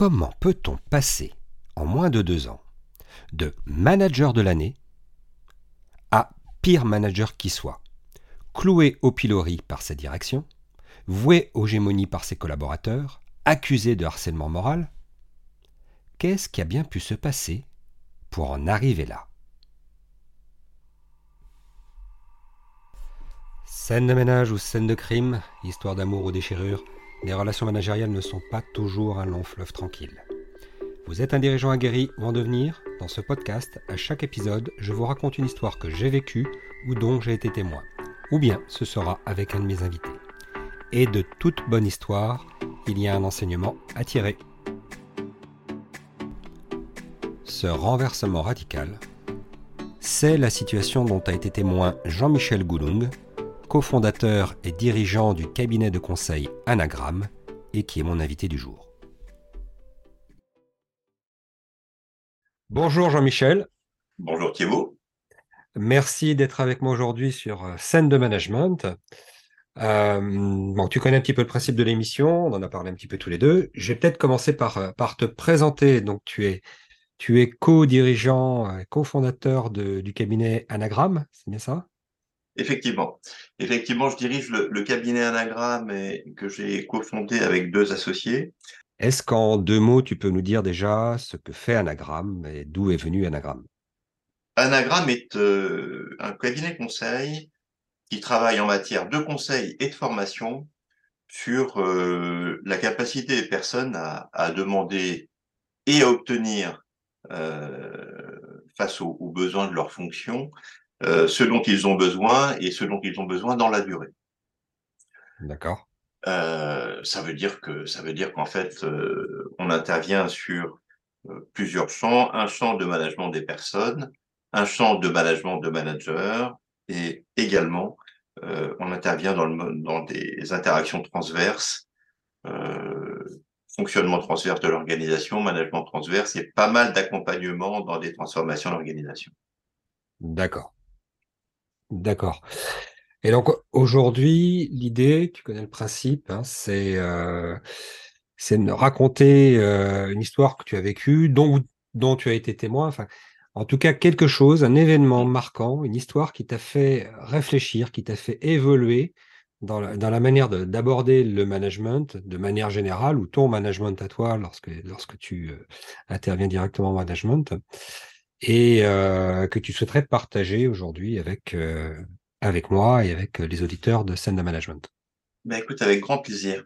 comment peut-on passer en moins de deux ans de manager de l'année à pire manager qui soit, cloué au pilori par sa direction, voué aux gémonies par ses collaborateurs, accusé de harcèlement moral Qu'est-ce qui a bien pu se passer pour en arriver là? Scène de ménage ou scène de crime, histoire d'amour ou déchirure, les relations managériales ne sont pas toujours un long fleuve tranquille. Vous êtes un dirigeant aguerri ou en devenir? Dans ce podcast, à chaque épisode, je vous raconte une histoire que j'ai vécue ou dont j'ai été témoin. Ou bien ce sera avec un de mes invités. Et de toute bonne histoire, il y a un enseignement à tirer. Ce renversement radical, c'est la situation dont a été témoin Jean-Michel Goulung, cofondateur et dirigeant du cabinet de conseil Anagram, et qui est mon invité du jour. Bonjour Jean-Michel. Bonjour Thibault. Merci d'être avec moi aujourd'hui sur euh, Scène de Management. Euh, bon, tu connais un petit peu le principe de l'émission, on en a parlé un petit peu tous les deux. Je vais peut-être commencer par, euh, par te présenter. Donc, tu es, tu es co-dirigeant, cofondateur du cabinet Anagram, c'est bien ça? Effectivement. Effectivement, je dirige le, le cabinet Anagram et, que j'ai cofondé avec deux associés. Est-ce qu'en deux mots, tu peux nous dire déjà ce que fait Anagram et d'où est venu Anagram? Anagram est euh, un cabinet conseil qui travaille en matière de conseil et de formation sur euh, la capacité des personnes à, demander et à obtenir euh, face aux, aux, besoins de leur fonction ce dont ils ont besoin et ce dont ils ont besoin dans la durée. D'accord. Euh, ça veut dire que ça veut dire qu'en fait, euh, on intervient sur euh, plusieurs champs un champ de management des personnes, un champ de management de managers, et également on intervient dans, le, dans des interactions transverses, fonctionnement transverse de l'organisation, management transverse, et pas mal d'accompagnement dans des transformations d'organisation. D'accord. D'accord. Et donc aujourd'hui, l'idée, tu connais le principe, hein, c'est euh, de raconter euh, une histoire que tu as vécue, dont, tu as été témoin, enfin, en tout cas quelque chose, un événement marquant, une histoire qui t'a fait réfléchir, qui t'a fait évoluer dans la, manière d'aborder le management de manière générale, ou ton management à toi lorsque, lorsque tu euh, interviens directement en management, et euh, que tu souhaiterais partager aujourd'hui avec, euh, avec moi et avec euh, les auditeurs de de management? Ben écoute, avec grand plaisir.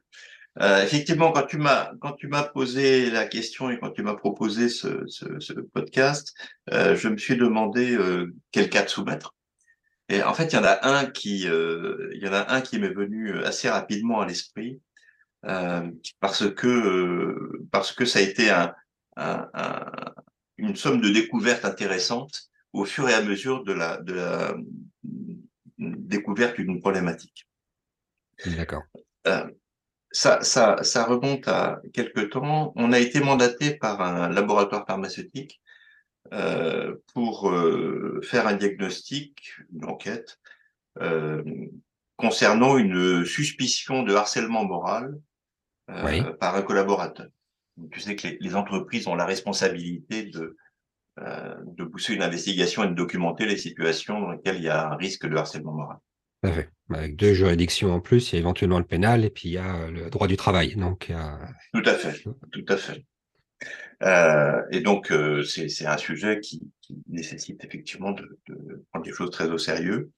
Euh, effectivement, quand tu m'as quand tu m'as posé la question et quand tu m'as proposé ce, ce, ce podcast, euh, je me suis demandé euh, quel cas de soumettre. Et en fait, il y en a un qui il y en a un qui m'est venu assez rapidement à l'esprit parce que parce que ça a été un, un, une somme de découvertes intéressantes au fur et à mesure de la de la découverte d'une problématique. D'accord. Euh, ça, ça, ça remonte à quelque temps. On a été mandaté par un laboratoire pharmaceutique euh, pour euh, faire un diagnostic, une enquête, euh, concernant une suspicion de harcèlement moral euh, par un collaborateur. Tu sais que les, les, entreprises ont la responsabilité de euh, de pousser une investigation et de documenter les situations dans lesquelles il y a un risque de harcèlement moral. Avec deux juridictions en plus, il y a éventuellement le pénal et puis il y a le droit du travail. Donc, Tout à fait, tout à fait. Euh, et donc, euh, c'est un sujet qui, qui, nécessite effectivement de, de, prendre des choses très au sérieux.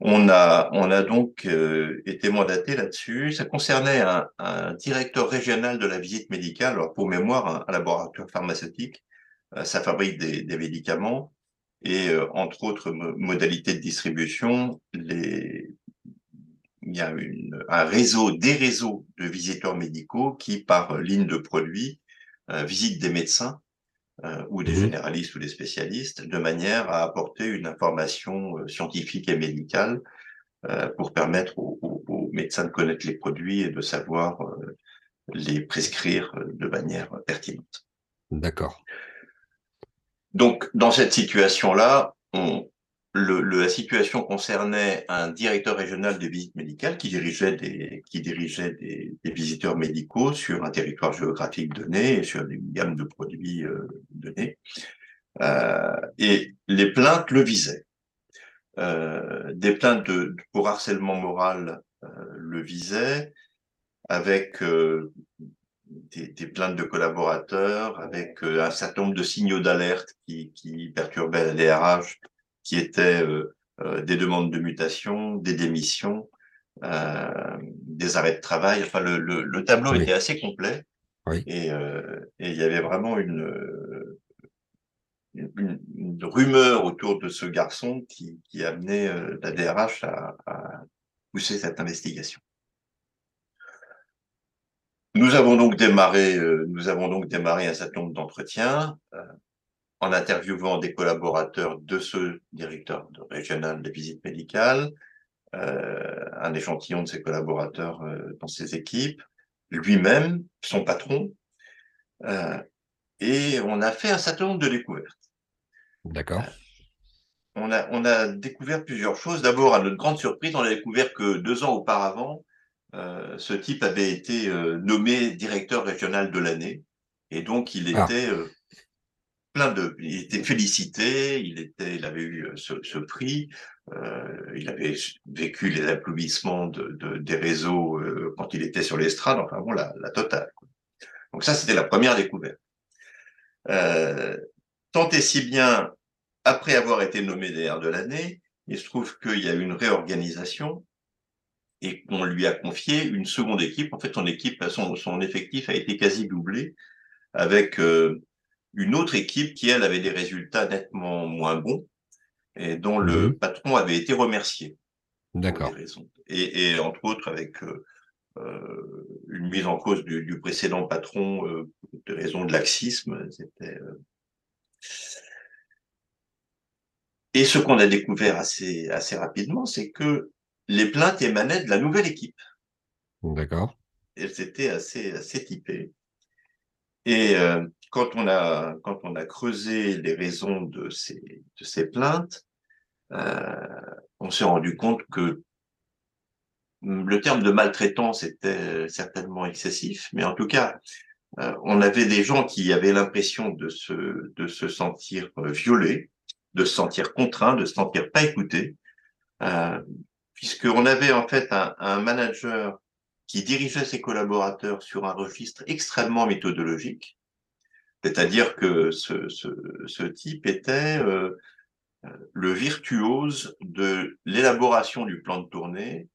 On a, on a donc euh, été mandaté là-dessus. Ça concernait un, un, directeur régional de la visite médicale, alors pour mémoire, un, laboratoire pharmaceutique, euh, ça fabrique des, des médicaments et euh, entre autres modalités de distribution, les, il y a une, un réseau, des réseaux de visiteurs médicaux qui, par ligne de produits, euh, visitent des médecins euh, ou des mmh. généralistes ou des spécialistes de manière à apporter une information euh, scientifique et médicale euh, pour permettre aux, aux, aux, médecins de connaître les produits et de savoir les prescrire de manière pertinente. D'accord. Donc, dans cette situation-là, on, le, la situation concernait un directeur régional de visite médicale qui dirigeait des, qui dirigeait des, des visiteurs médicaux sur un territoire géographique donné et sur une gamme de produits euh, donnés. Euh, et les plaintes le visaient. Euh, des plaintes de, pour harcèlement moral euh, le visaient, avec euh, des, des, plaintes de collaborateurs, avec un certain nombre de signaux d'alerte qui, qui perturbaient la DRH qui étaient euh, euh, des demandes de mutation, des démissions, euh, des arrêts de travail. Enfin, le, le, le tableau était assez complet. Oui. Et, et, il y avait vraiment une, une, une, rumeur autour de ce garçon qui, qui amenait la DRH à, à pousser cette investigation. Nous avons donc démarré, nous avons donc démarré un certain nombre d'entretiens en interviewant des collaborateurs de ce directeur régional de visite médicale, euh, un échantillon de ses collaborateurs euh, dans ses équipes, lui-même, son patron, euh, et on a fait un certain nombre de découvertes. D'accord. on, a, on a découvert plusieurs choses. D'abord, à notre grande surprise, on a découvert que deux ans auparavant, ce type avait été nommé directeur régional de l'année, et donc il ah. était ah il était félicité, il avait eu euh, ce, prix, euh, il avait vécu les applaudissements de, de des réseaux euh, quand il était sur l'estrade, enfin bon, la, totale. Donc ça, c'était la première découverte. Tant et si bien, après avoir été nommé DR de l'année, il se trouve qu'il y a eu une réorganisation et qu'on lui a confié une seconde équipe. En fait, son équipe, son, effectif a été quasi doublé avec une autre équipe qui, elle, avait des résultats nettement moins bons et dont le mhm. patron avait été remercié. D'accord. Et, et, entre autres avec euh, euh, une mise en cause du, du précédent patron euh, de raison de laxisme. C'était. Euh... Et ce qu'on a découvert assez assez rapidement, c'est que les plaintes émanaient de la nouvelle équipe. D'accord. Et c'était assez assez typé. Et euh, quand on a quand on a creusé les raisons de ces de ces plaintes, euh, on s'est rendu compte que le terme de maltraitance était certainement excessif, mais en tout cas, euh, on avait des gens qui avaient l'impression de se de se sentir violés, de se sentir contraints, de se sentir pas écoutés, euh, puisqu'on avait en fait un manager qui dirigeait ses collaborateurs sur un registre extrêmement méthodologique, c'est-à-dire que ce, ce, ce, type était euh, le virtuose de l'élaboration du plan de tournée,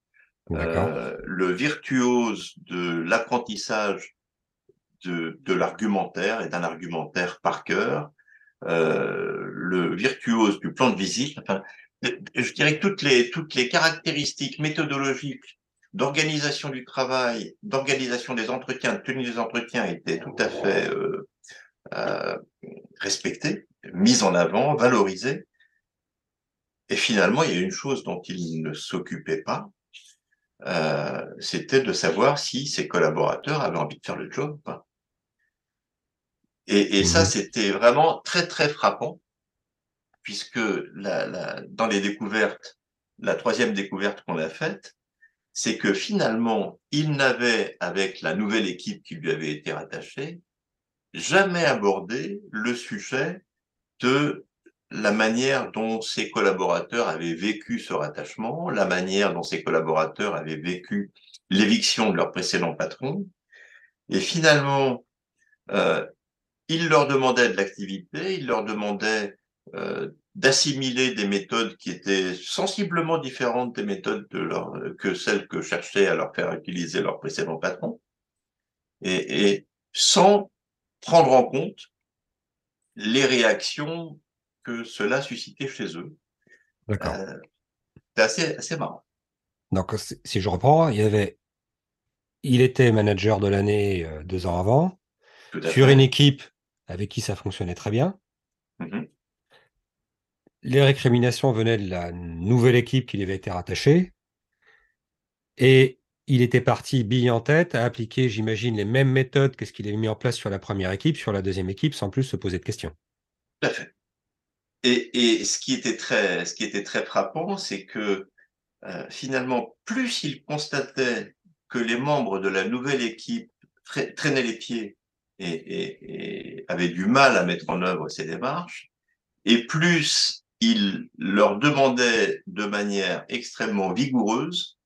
euh, le virtuose de l'apprentissage de, de l'argumentaire et d'un argumentaire par cœur, euh, le virtuose du plan de visite. Enfin, je dirais que toutes les, toutes les caractéristiques méthodologiques d'organisation du travail, d'organisation des entretiens, de tenue des entretiens étaient tout à fait euh, respectées, mises en avant, valorisées. Et finalement, il y a une chose dont il ne s'occupait pas, euh, c'était de savoir si ses collaborateurs avaient envie de faire le job ou pas. Et, et ça, mhm. c'était vraiment très, très frappant, puisque la, la, dans les découvertes, la troisième découverte qu'on a faite, c'est que finalement, il n'avait, avec la nouvelle équipe qui lui avait été rattachée, jamais abordé le sujet de la manière dont ses collaborateurs avaient vécu ce rattachement, la manière dont ses collaborateurs avaient vécu l'éviction de leur précédent patron. Et finalement, euh, il leur demandait de l'activité, il leur demandait euh, d'assimiler des méthodes qui étaient sensiblement différentes des méthodes de leur, que celles que cherchaient à leur faire utiliser leur précédent patron, et, et sans prendre en compte les réactions que cela suscitait chez eux. D'accord. Euh, c'est assez, assez marrant. Donc, si je reprends, il y avait, il était manager de l'année euh, deux ans avant, sur fait. une équipe avec qui ça fonctionnait très bien. Mmh les récriminations venaient de la nouvelle équipe qui lui avait été rattachée. Et il était parti bille en tête à appliquer, j'imagine, les mêmes méthodes que ce qu'il avait mis en place sur la première équipe, sur la deuxième équipe, sans plus se poser de questions. Tout à fait. et, ce, qui était très, ce qui était très frappant, c'est que euh, finalement, plus il constatait que les membres de la nouvelle équipe traînaient les pieds et, avaient du mal à mettre en œuvre ces démarches, et plus il leur demandait de manière extrêmement vigoureuse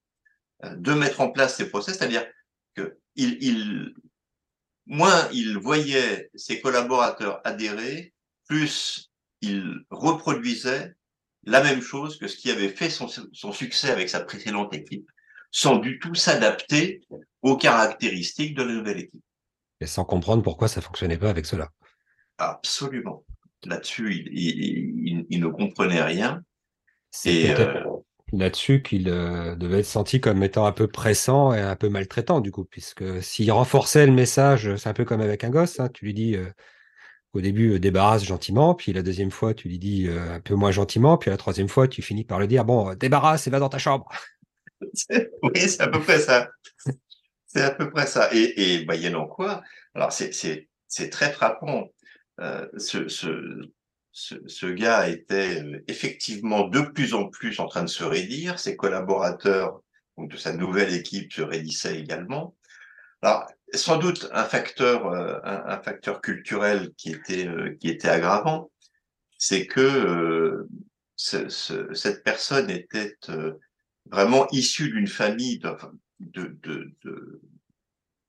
de mettre en place ces process, c'est-à-dire que il, moins il voyait ses collaborateurs adhérer, plus il reproduisait la même chose que ce qui avait fait son, succès avec sa précédente équipe, sans du tout s'adapter aux caractéristiques de la nouvelle équipe. Et sans comprendre pourquoi ça fonctionnait pas avec cela. Absolument. Là-dessus, il, ne comprenait rien. C'est euh, là-dessus qu'il euh, devait être senti comme étant un peu pressant et un peu maltraitant, du coup, puisque s'il renforçait le message, c'est un peu comme avec un gosse, hein, tu lui dis, euh, au début, euh, débarrasse gentiment, puis la deuxième fois, tu lui dis un peu moins gentiment, puis la troisième fois, tu finis par le dire bon, débarrasse et va dans ta chambre. oui, c'est à peu près ça. C'est à peu près ça. Et, et moyennant quoi, alors c'est très frappant. ce, ce, gars était effectivement de plus en plus en train de se raidir. Ses collaborateurs de sa nouvelle équipe se raidissaient également. Alors, sans doute un facteur, euh, un, facteur culturel qui était, euh, qui était aggravant, c'est que euh, cette personne était vraiment issue d'une famille de, de, de,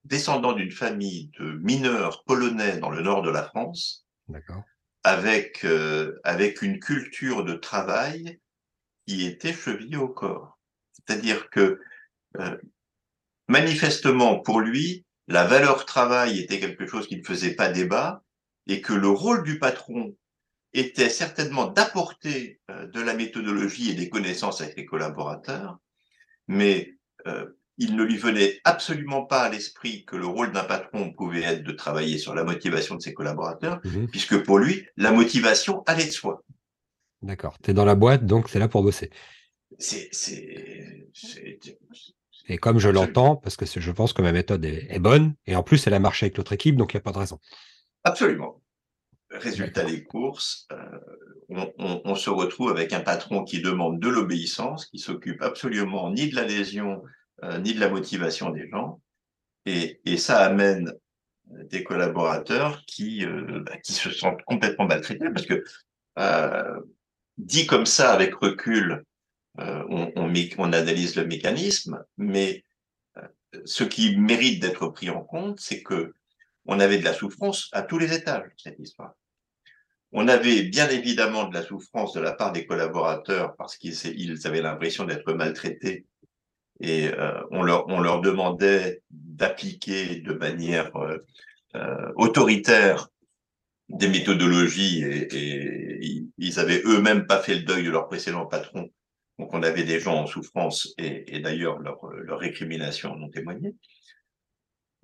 descendant d'une famille de mineurs polonais dans le nord de la France, avec avec une culture de travail qui était chevillée au corps. C'est-à-dire que manifestement pour lui, la valeur travail était quelque chose qui ne faisait pas débat et que le rôle du patron était certainement d'apporter euh, de la méthodologie et des connaissances avec les collaborateurs, mais euh, il ne lui venait absolument pas à l'esprit que le rôle d'un patron pouvait être de travailler sur la motivation de ses collaborateurs, mhm. puisque pour lui, la motivation allait de soi. D'accord. Tu es dans la boîte, donc c'est là pour bosser. C'est et comme je l'entends, parce que je pense que ma méthode est, bonne, et en plus, elle a marché avec l'autre équipe, donc il n'y a pas de raison. Absolument. Résultat des courses, euh, on, se retrouve avec un patron qui demande de l'obéissance, qui s'occupe absolument ni de l'adhésion, euh, ni de la motivation des gens. Et, ça amène des collaborateurs qui, euh, bah, qui se sentent complètement maltraités, parce que dit comme ça, avec recul, euh, on, on, analyse le mécanisme, mais euh, ce qui mérite d'être pris en compte, c'est que on avait de la souffrance à tous les étages cette histoire. On avait bien évidemment de la souffrance de la part des collaborateurs parce qu'ils avaient l'impression d'être maltraités et euh, on, leur, on leur demandait d'appliquer de manière autoritaire des méthodologies et, et ils avaient eux-mêmes pas fait le deuil de leur précédent patron donc on avait des gens en souffrance et, d'ailleurs leur, leur récrimination en ont témoigné.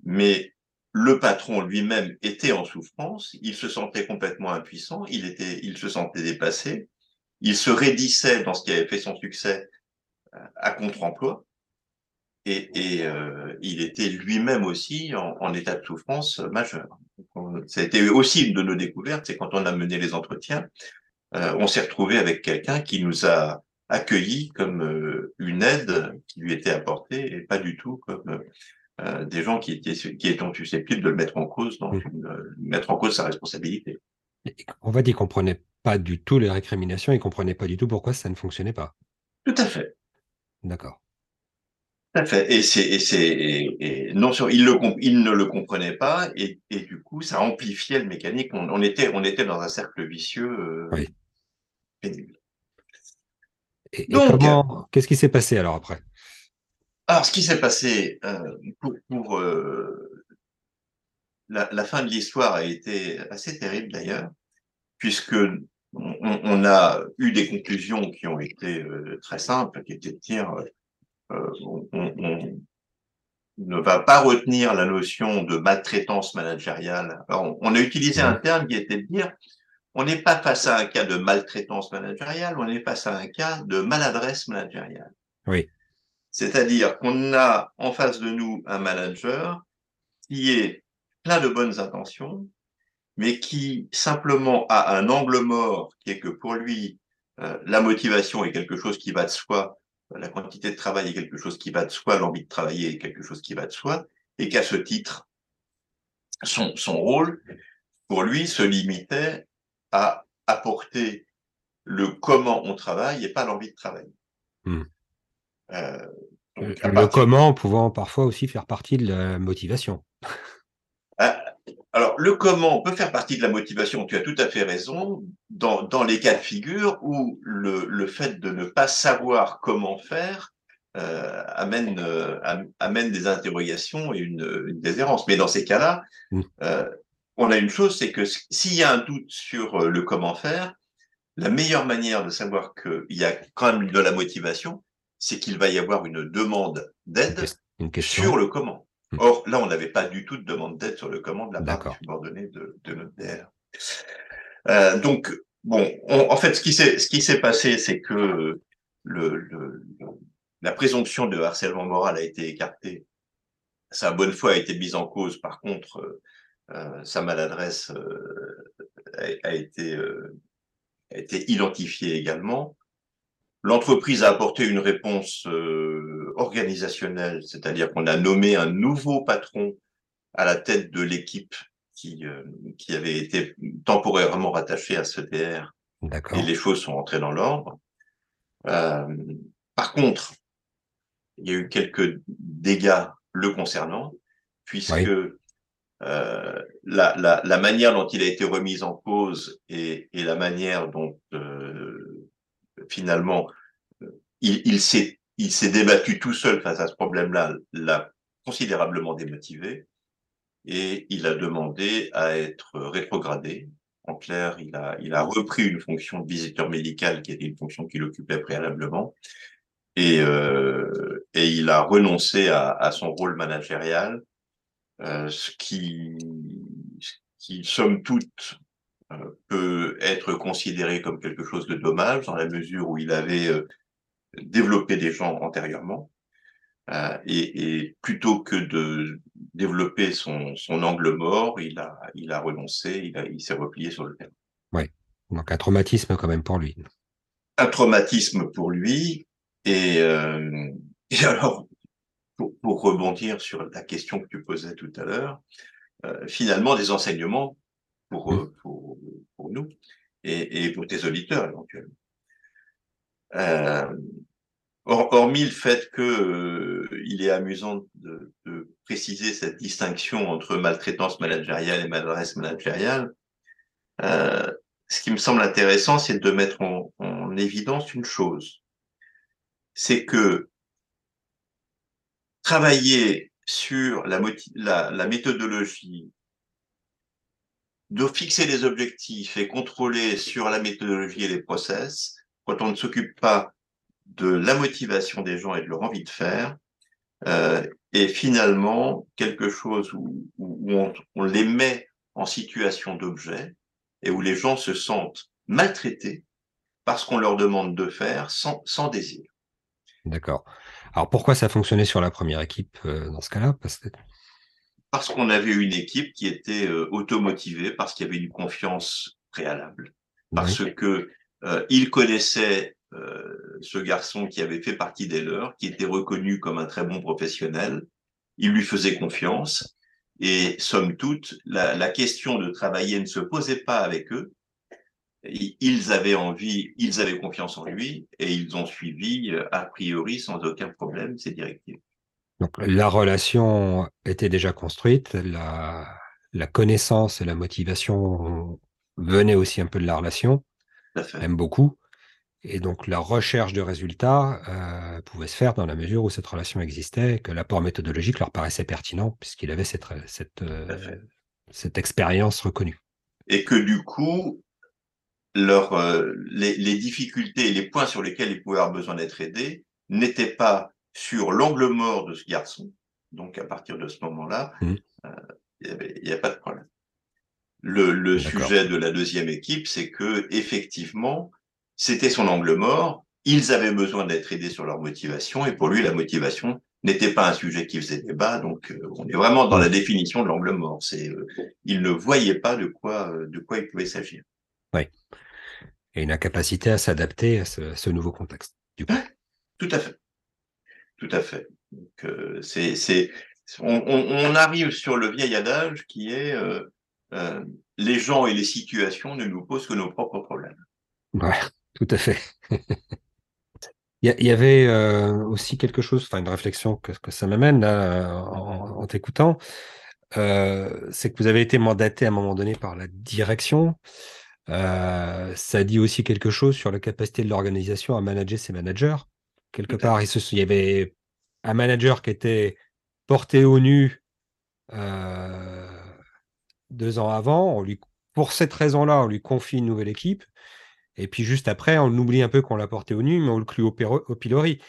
Mais le patron lui-même était en souffrance, il se sentait complètement impuissant, il, était, il se sentait dépassé, il se raidissait dans ce qui avait fait son succès euh, à contre-emploi, et, et euh, il était lui-même aussi en, état de souffrance majeur. Ça a été aussi une de nos découvertes, c'est quand on a mené les entretiens, euh, on s'est retrouvé avec quelqu'un qui nous a accueilli comme euh, une aide qui lui était apportée et pas du tout comme euh, des gens qui étaient qui susceptibles de le mettre en cause, dans euh, mettre en cause sa responsabilité. On va dire qu'il comprenait pas du tout les récriminations, il comprenait pas du tout pourquoi ça ne fonctionnait pas. Tout à fait. D'accord. Tout à fait. Et c'est, et c'est, non sûr, il, le, il ne le comprenait pas, et, et, du coup, ça amplifiait le mécanique. On, était, on était dans un cercle vicieux oui. pénible. Et, comment, qu'est-ce qui s'est passé alors après? Alors, ce qui s'est passé euh, pour, euh, la, fin de l'histoire a été assez terrible d'ailleurs, puisque on, a eu des conclusions qui ont été euh, très simples, qui étaient de dire on, ne va pas retenir la notion de maltraitance managériale. Alors, on, a utilisé un terme qui était de dire on n'est pas face à un cas de maltraitance managériale, on est face à un cas de maladresse managériale. Oui. C'est-à-dire qu'on a en face de nous un manager qui est plein de bonnes intentions, mais qui simplement a un angle mort qui est que pour lui, euh, la motivation est quelque chose qui va de soi, la quantité de travail est quelque chose qui va de soi, l'envie de travailler est quelque chose qui va de soi, et qu'à ce titre, son, son rôle, pour lui, se limitait à apporter le comment on travaille et pas l'envie de travailler. Hmm. Euh, le comment pouvant parfois aussi faire partie de la motivation. Ah, alors, le comment peut faire partie de la motivation, tu as tout à fait raison, dans, dans les cas de figure où le, le, fait de ne pas savoir comment faire euh, amène, euh, amène des interrogations et une, une déshérence. Mais dans ces cas-là, mm. euh, on a une chose, c'est que s'il y a un doute sur le comment faire, la meilleure manière de savoir qu'il y a quand même de la motivation, c'est qu'il va y avoir une demande d'aide sur le comment. Hmm. Or, là, on n'avait pas du tout de demande d'aide sur le comment de la part du subordonné de, de notre DR. Euh, donc, bon, en fait, ce qui s'est ce qui s'est passé, c'est que le, le, la présomption de harcèlement moral a été écartée. Sa bonne foi a été mise en cause. Par contre, euh, euh sa maladresse euh, a, a, été euh, a été identifiée également. L'entreprise a apporté une réponse euh, organisationnelle, c'est-à-dire qu'on a nommé un nouveau patron à la tête de l'équipe qui, euh, qui avait été temporairement rattachée à ce DR. Et les choses sont entrées dans l'ordre. Euh, par contre, il y a eu quelques dégâts le concernant, puisque euh, la, la, la, manière dont il a été remis en cause et, et la manière dont euh, finalement, il, il s'est il s'est débattu tout seul face à ce problème-là, l'a considérablement démotivé et il a demandé à être rétrogradé. En clair, il a, il a repris une fonction de visiteur médical qui était une fonction qu'il occupait préalablement et, euh, et il a renoncé à, à son rôle managérial, euh, ce qui, qui somme toute euh, peut être considéré comme quelque chose de dommage dans la mesure où il avait développé des gens antérieurement. Euh, et, et, plutôt que de développer son, son, angle mort, il a, il a renoncé, il, a, il s'est replié sur le terrain. Oui, donc un traumatisme quand même pour lui. Un traumatisme pour lui. Et, euh, et alors, pour, pour, rebondir sur la question que tu posais tout à l'heure, euh, finalement, des enseignements pour, mmh. pour, pour nous et, et, pour tes auditeurs éventuellement. Euh, hormis le fait que euh, il est amusant de, préciser cette distinction entre maltraitance managériale et maladresse managériale, euh, ce qui me semble intéressant, c'est de mettre en, en, évidence une chose, c'est que travailler sur la, la méthodologie de fixer les objectifs et contrôler sur la méthodologie et les process, quand on ne s'occupe pas de la motivation des gens et de leur envie de faire, euh, est finalement quelque chose où, où on, on, les met en situation d'objet et où les gens se sentent maltraités parce qu'on leur demande de faire sans, sans désir. D'accord. Alors pourquoi ça fonctionnait sur la première équipe euh, dans ce cas-là? Parce que parce qu'on avait une équipe qui était euh, automotivée, parce qu'il y avait une confiance préalable, parce oui. que euh, il connaissait euh, ce garçon qui avait fait partie des leurs, qui était reconnu comme un très bon professionnel. Il lui faisait confiance et somme toute, la, question de travailler ne se posait pas avec eux. Ils avaient envie, ils avaient confiance en lui et ils ont suivi euh, a priori sans aucun problème ces directives. Donc la relation était déjà construite, la connaissance et la motivation venaient aussi un peu de la relation, même beaucoup. Et donc la recherche de résultats euh, pouvait se faire dans la mesure où cette relation existait, et que l'apport méthodologique leur paraissait pertinent, puisqu'il avait cette, cette, euh, cette expérience reconnue. Et que du coup, leur, euh, les, les difficultés et les points sur lesquels ils pouvaient avoir besoin d'être aidés n'étaient pas sur l'angle mort de ce garçon. Donc, à partir de ce moment-là, mmh. euh, il n'y a pas de problème. Le, le sujet de la deuxième équipe, c'est que effectivement, c'était son angle mort. Ils avaient besoin d'être aidés sur leur motivation, et pour lui, la motivation, n'était pas un sujet qui faisait débat. Donc, euh, on est vraiment dans la définition de l'angle mort. C'est, euh, il ne voyait pas de quoi, de quoi il pouvait s'agir. Oui. Et une incapacité à s'adapter à ce, nouveau contexte. Du coup. Tout à fait. Tout à fait. Donc, c'est, c'est, on, arrive sur le vieil adage qui est les gens et les situations ne nous posent que nos propres problèmes. Ouais, tout à fait. Il y, avait euh, aussi quelque chose, enfin une réflexion que, ça m'amène là en, t'écoutant, euh, c'est que vous avez été mandaté à un moment donné par la direction. Euh, ça dit aussi quelque chose sur la capacité de l'organisation à manager ses managers. Quelque part, il, il, y avait un manager qui était porté au nu deux ans avant. On lui, pour cette raison-là, on lui confie une nouvelle équipe. Et puis juste après, on oublie un peu qu'on l'a porté au nu, mais on le clue au, pilori.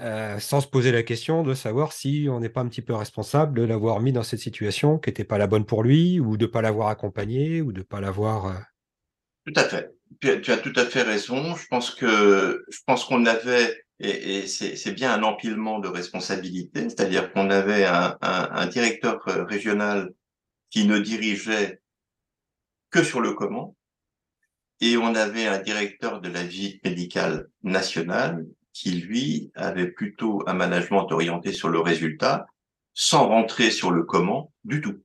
Euh, sans se poser la question de savoir si on n'est pas un petit peu responsable de l'avoir mis dans cette situation qui n'était pas la bonne pour lui, ou de ne pas l'avoir accompagné, ou de ne pas l'avoir. Euh tout à fait. Tu as, tout à fait raison. Je pense que je pense qu'on avait, et, c'est bien un empilement de responsabilités, c'est-à-dire qu'on avait un, directeur euh, régional qui ne dirigeait que sur le comment, et on avait un directeur de la vie médicale nationale qui, lui, avait plutôt un management orienté sur le résultat, sans rentrer sur le comment du tout.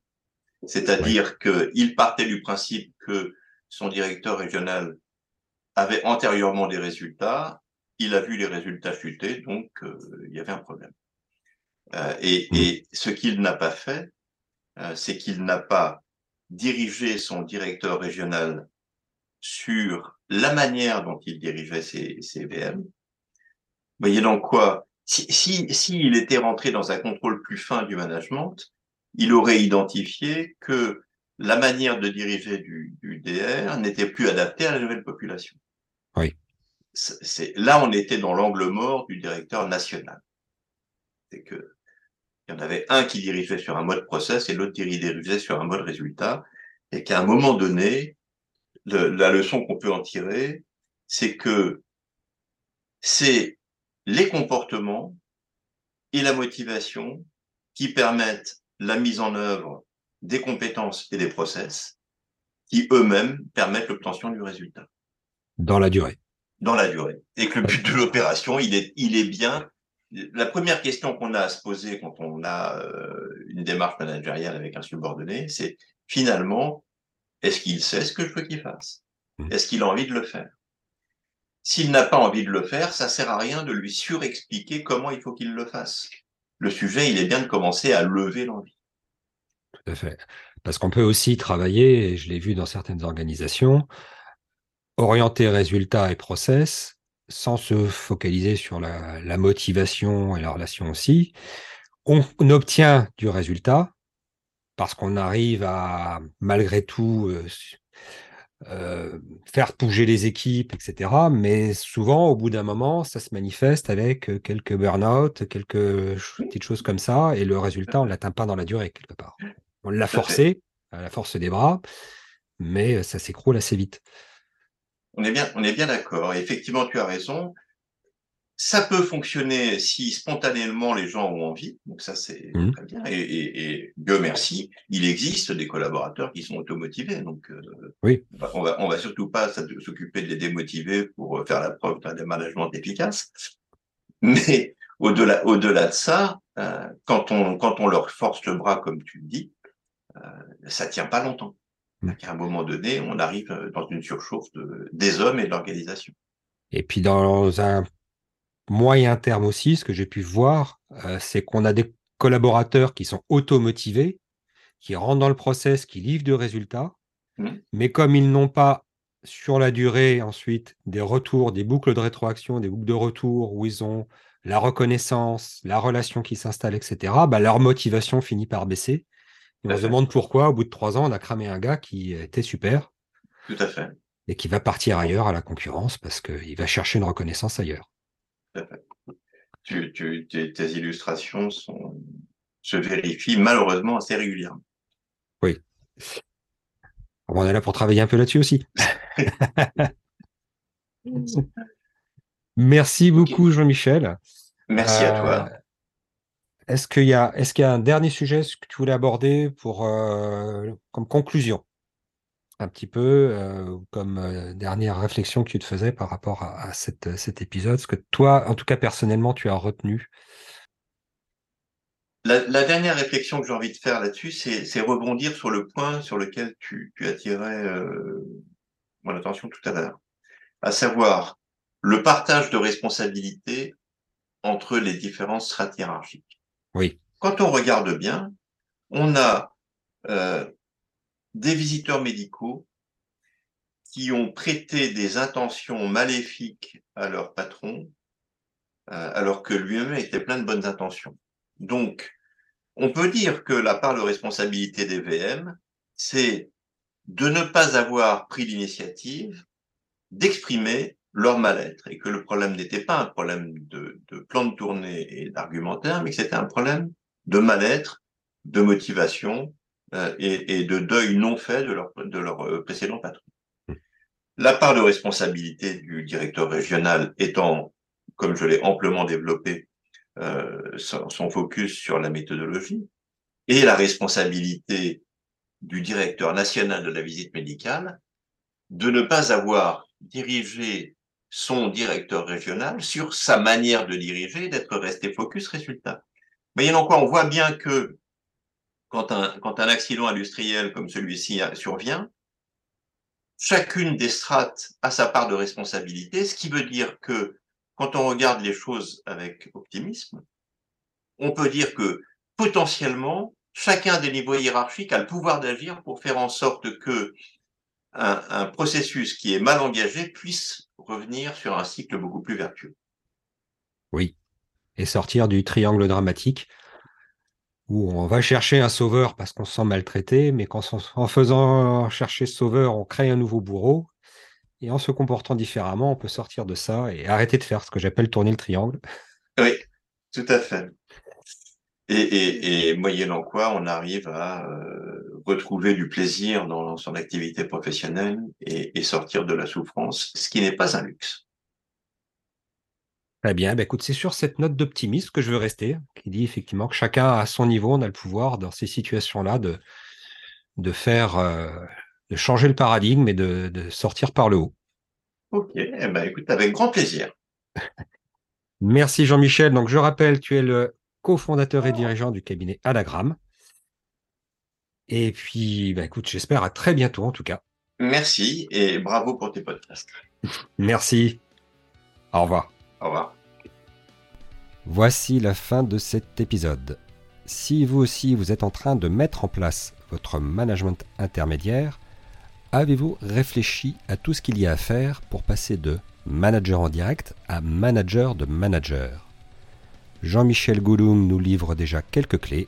C'est-à-dire qu'il partait du principe que son directeur régional avait antérieurement des résultats, il a vu les résultats chuter, donc euh, il y avait un problème. Euh, et, mmh. et, ce qu'il n'a pas fait, c'est qu'il n'a pas dirigé son directeur régional sur la manière dont il dirigeait ses, ses VM. Vous voyez donc quoi? S'il si, si, était rentré dans un contrôle plus fin du management, il aurait identifié que la manière de diriger du, du DR n'était plus adaptée à la nouvelle population. Oui. C'est là on était dans l'angle mort du directeur national. C'est que il y en avait un qui dirigeait sur un mode process et l'autre dirigeait sur un mode résultat, et qu'à un moment donné, la leçon qu'on peut en tirer, c'est que c'est les comportements et la motivation qui permettent la mise en œuvre des compétences et des process qui eux-mêmes permettent l'obtention du résultat. Dans la durée. Dans la durée. Et que le but de l'opération, il est, il est bien. La première question qu'on a à se poser quand on a euh, une démarche managériale avec un subordonné, c'est finalement, est-ce qu'il sait ce que je veux qu'il fasse? Mmh. Est-ce qu'il a envie de le faire? S'il n'a pas envie de le faire, ça sert à rien de lui surexpliquer comment il faut qu'il le fasse. Le sujet, il est bien de commencer à lever l'envie. Tout à fait. Parce qu'on peut aussi travailler, et je l'ai vu dans certaines organisations, orienter résultats et process sans se focaliser sur la, la motivation et la relation aussi. On, on obtient du résultat, parce qu'on arrive à, malgré tout, euh, euh, faire bouger les équipes, etc. Mais souvent, au bout d'un moment, ça se manifeste avec euh, quelques burn-out, quelques petites choses comme ça, et le résultat, on ne l'atteint pas dans la durée, quelque part. On l'a forcé, à la force des bras, mais ça s'écroule assez vite. On est bien, on est bien d'accord. effectivement, tu as raison ça peut fonctionner si spontanément les gens ont envie, donc ça c'est mmh. très bien. Et, et, et, Dieu merci, il existe des collaborateurs qui sont automotivés, donc euh, oui. on va on va surtout pas s'occuper de les démotiver pour faire la preuve d'un management efficace. Mais au-delà au-delà de ça, euh, quand on quand on leur force le bras comme tu le dis, euh, ça tient pas longtemps. À un moment donné, on arrive dans une surchauffe de, des hommes et de l'organisation. Et puis dans un moyen terme aussi, ce que j'ai pu voir, euh, c'est qu'on a des collaborateurs qui sont automotivés, qui rentrent dans le process, qui livrent du résultat, mmh. mais comme ils n'ont pas sur la durée ensuite des retours, des boucles de rétroaction, des boucles de retour où ils ont la reconnaissance, la relation qui s'installe, etc., bah, leur motivation finit par baisser. Et on se demande pourquoi, au bout de trois ans, on a cramé un gars qui était super. Tout à fait. Et qui va partir ailleurs à la concurrence parce qu'il va chercher une reconnaissance ailleurs. Tu, tu, tes, illustrations sont, se vérifient malheureusement assez régulièrement. Oui. On est là pour travailler un peu là-dessus aussi. Merci beaucoup, Jean-Michel. Merci à toi. Est-ce qu'il y a, un dernier sujet que tu voulais aborder pour, euh, comme conclusion? Un petit peu euh, comme euh, dernière réflexion que tu te faisais par rapport à, cet épisode, ce que toi, en tout cas personnellement, tu as retenu? La, dernière réflexion que j'ai envie de faire là-dessus, c'est, rebondir sur le point sur lequel tu, attirais mon attention tout à l'heure, à savoir le partage de responsabilités entre les différentes strates hiérarchiques. Quand on regarde bien, on a euh, des visiteurs médicaux qui ont prêté des intentions maléfiques à leur patron, euh, alors que lui-même était plein de bonnes intentions. Donc, on peut dire que la part de responsabilité des VM, c'est de ne pas avoir pris l'initiative d'exprimer leur mal-être et que le problème n'était pas un problème de, plan de tournée et d'argumentaire, mais que c'était un problème de mal-être, de motivation euh, et, et, de deuil non fait de leur, de leur euh, précédent patron. La part de responsabilité du directeur régional étant, comme je l'ai amplement développé, euh, son, focus sur la méthodologie, et la responsabilité du directeur national de la visite médicale de ne pas avoir dirigé son directeur régional sur sa manière de diriger, d'être resté focus résultat. En quoi on voit bien que quand un, quand un accident industriel comme celui-ci survient, chacune des strates a sa part de responsabilité, ce qui veut dire que quand on regarde les choses avec optimisme, on peut dire que potentiellement, chacun des niveaux hiérarchiques a le pouvoir d'agir pour faire en sorte que un, un, processus qui est mal engagé puisse revenir sur un cycle beaucoup plus vertueux. Oui, et sortir du triangle dramatique où on va chercher un sauveur parce qu'on se sent maltraité, mais qu'en en faisant chercher ce sauveur, on crée un nouveau bourreau. Et en se comportant différemment, on peut sortir de ça et arrêter de faire ce que j'appelle tourner le triangle. Oui, tout à fait. Et, et, et moyennant quoi, on arrive à euh, retrouver du plaisir dans son activité professionnelle et, et sortir de la souffrance, ce qui n'est pas un luxe. Très bien, bah écoute, c'est sur cette note d'optimisme que je veux rester, qui dit effectivement que chacun à son niveau, on a le pouvoir dans ces situations-là de, de faire, euh, de changer le paradigme et de, de sortir par le haut. Ok, eh ben, écoute, avec grand plaisir. Merci Jean-Michel. Donc je rappelle, tu es le cofondateur et dirigeant du cabinet Adagram. Et puis, bah, écoute, j'espère à très bientôt en tout cas. Merci et bravo pour tes podcasts. Merci. Au revoir. Au revoir. Voici la fin de cet épisode. Si vous aussi vous êtes en train de mettre en place votre management intermédiaire, avez-vous réfléchi à tout ce qu'il y a à faire pour passer de manager en direct à manager de manager? Jean-Michel Gouloum nous livre déjà quelques clés.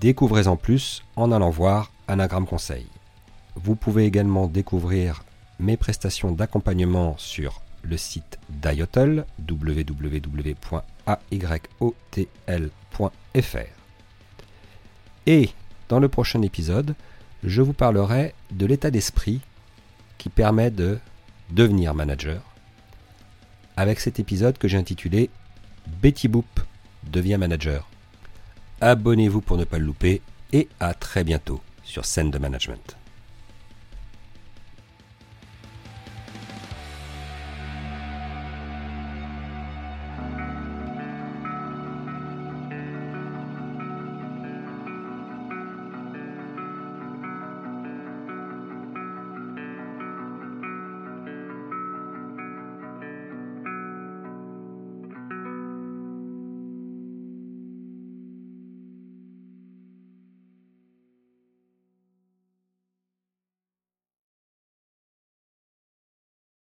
Découvrez-en plus en allant voir Anagram Conseil. Vous pouvez également découvrir mes prestations d'accompagnement sur le site d'Ayotel, www.ayotl.fr. Et dans le prochain épisode, je vous parlerai de l'état d'esprit qui permet de devenir manager. Avec cet épisode que j'ai intitulé Betty Boop devient manager. Abonnez-vous pour ne pas le louper et à très bientôt sur Scène de Management.